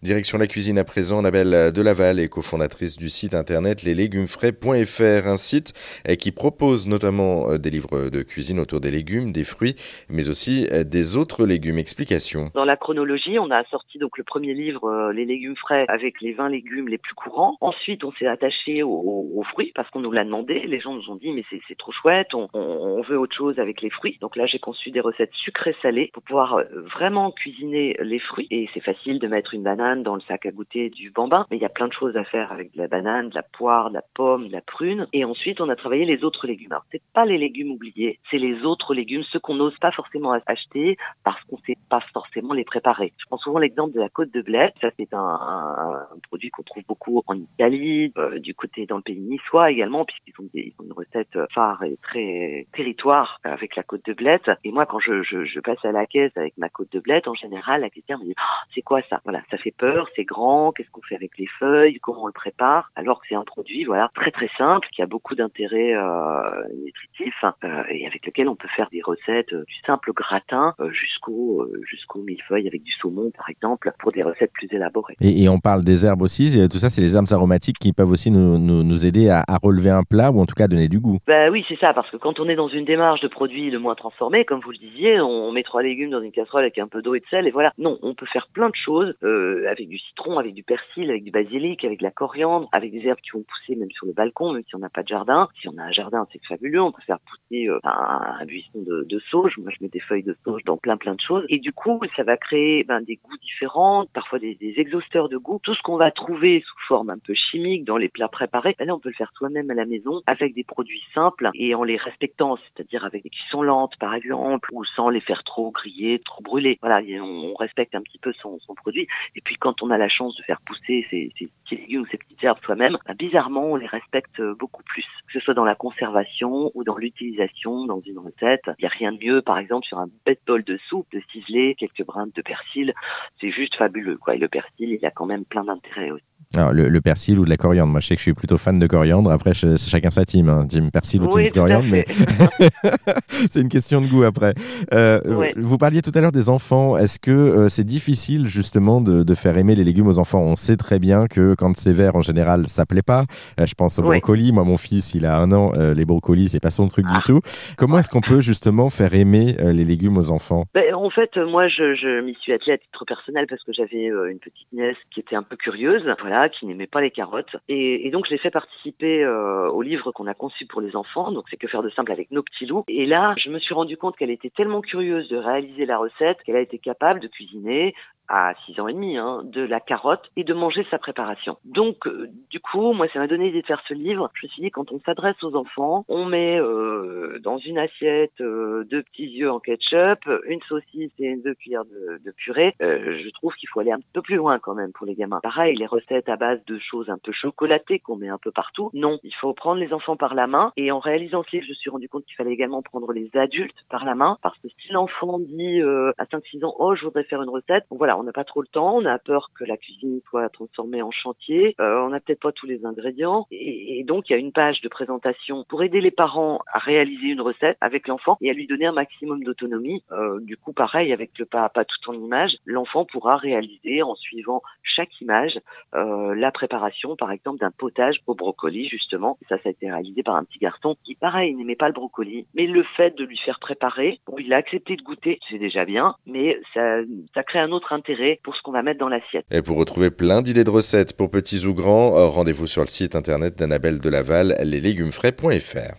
Direction la cuisine à présent, Annabelle Delaval est cofondatrice du site internet leslégumesfrais.fr, un site eh, qui propose notamment euh, des livres de cuisine autour des légumes, des fruits, mais aussi euh, des autres légumes. Explication. Dans la chronologie, on a sorti donc le premier livre, euh, Les légumes frais, avec les 20 légumes les plus courants. Ensuite, on s'est attaché aux, fruits parce qu'on nous l'a demandé. Les gens nous ont dit, mais c'est trop chouette, on, on, veut autre chose avec les fruits. Donc là, j'ai conçu des recettes sucrées-salées pour pouvoir vraiment cuisiner les fruits. Et c'est facile de mettre une banane dans le sac à goûter du bambin, mais il y a plein de choses à faire avec de la banane, de la poire, de la pomme, de la prune. Et ensuite, on a travaillé les autres légumes. Alors, c'est pas les légumes oubliés, c'est les autres légumes, ceux qu'on n'ose pas forcément acheter parce qu'on sait pas forcément les préparer. Je prends souvent l'exemple de la côte de bled. Ça, c'est un, un, qu'on trouve beaucoup en Italie, euh, du côté dans le pays niçois également, puisqu'ils ont, ont une recette phare et très territoire avec la côte de bled. Et moi, quand je, passe à la caisse avec ma côte de bled, en général, la caissière me dit oh, c'est quoi ça? Voilà, ça fait peur, c'est grand, qu'est-ce qu'on fait avec les feuilles, comment on le prépare, alors que c'est un produit voilà très très simple qui a beaucoup d'intérêt euh, nutritif euh, et avec lequel on peut faire des recettes du simple gratin jusqu'au jusqu'au millefeuille avec du saumon par exemple pour des recettes plus élaborées. Et, et on parle des herbes aussi, tout ça c'est les herbes aromatiques qui peuvent aussi nous, nous, aider à, relever un plat ou en tout cas donner du goût. Bah oui c'est ça parce que quand on est dans une démarche de produits le moins transformés comme vous le disiez, on met trois légumes dans une casserole avec un peu d'eau et de sel et voilà. Non, on peut faire plein de choses avec du citron, avec du persil, avec du basilic, avec de la coriandre, avec des herbes qui vont pousser même sur le balcon, même si on n'a pas de jardin. Si on a un jardin, c'est fabuleux. On peut faire pousser euh, un, buisson de, sauge. Moi, je mets des feuilles de sauge dans plein plein de choses. Et du coup, ça va créer ben, des goûts différents, parfois des, des exhausteurs de goût. Tout ce qu'on va trouver sous forme un peu chimique dans les plats préparés, ben là, on peut le faire soi-même à la maison avec des produits simples et en les respectant, c'est-à-dire avec des cuissons lentes, par exemple, ou sans les faire trop griller, trop brûler. Voilà, on, respecte un petit peu son, produit. Et puis, quand on a la chance de faire pousser ces, ces petits légumes ou ces petites herbes soi-même, bah, bizarrement, on les respecte beaucoup plus, que ce soit dans la conservation ou dans l'utilisation dans une recette. Il n'y a rien de mieux, par exemple, sur un bête bol de soupe, de ciselé, quelques brins de persil. C'est juste fabuleux, quoi. Et le persil, il a quand même plein d'intérêts aussi. Alors, le, persil ou de la coriandre. Moi, je sais que je suis plutôt fan de coriandre. Après, c'est chacun sa team. Hein. Team persil ou team coriandre. Mais c'est une question de goût après. Euh, vous parliez tout à l'heure des enfants. Est-ce que euh, c'est difficile justement de, de, faire aimer les légumes aux enfants? On sait très bien que quand c'est vert, en général, ça plaît pas. Euh, je pense aux brocolis. Moi, mon fils, il a un an. Les brocolis, c'est pas son truc du ah. tout. Comment est-ce qu'on peut justement faire aimer les légumes aux enfants? Ben, En fait, moi, je, je m'y suis attelée à titre personnel parce que j'avais une petite nièce qui était un peu curieuse. Voilà qui n'aimait pas les carottes. Et, donc je l'ai fait participer euh, au livre qu'on a conçu pour les enfants, donc c'est que faire de simple avec nos petits loups. Et là, je me suis rendu compte qu'elle était tellement curieuse de réaliser la recette qu'elle a été capable de cuisiner à 6 ans et demi, hein, de la carotte et de manger sa préparation. Donc, euh, du coup, moi, ça m'a donné l'idée de faire ce livre. Je me suis dit, quand on s'adresse aux enfants, on met euh, dans une assiette euh, deux petits yeux en ketchup, une saucisse et deux cuillères de, de purée. Euh, je trouve qu'il faut aller un peu plus loin quand même pour les gamins. Pareil, les recettes à base de choses un peu chocolatées qu'on met un peu partout. Non, il faut prendre les enfants par la main. Et en réalisant ce livre, je me suis rendu compte qu'il fallait également prendre les adultes par la main, parce que si l'enfant dit à 5-6 ans, oh, je voudrais faire une recette, bon, voilà, on n'a pas trop le temps, on a peur que la cuisine soit transformée en chantier, euh, on n'a peut-être pas tous les ingrédients, et, donc il y a une page de présentation pour aider les parents à réaliser une recette avec l'enfant et à lui donner un maximum d'autonomie. Euh, du coup, pareil avec le pas pas tout en image, l'enfant pourra réaliser en suivant chaque image euh, la préparation, par exemple, d'un potage au brocoli justement. Ça, ça a été réalisé par un petit garçon qui, pareil, n'aimait pas le brocoli, mais le fait de lui faire préparer, bon, il a accepté de goûter, c'est déjà bien, mais ça, ça crée un autre intérêt pour ce qu'on va mettre dans l'assiette. Et pour retrouver plein d'idées de recettes pour petits ou grands, rendez-vous sur le site internet d'Annabelle de Laval, leslégumesfrais.fr.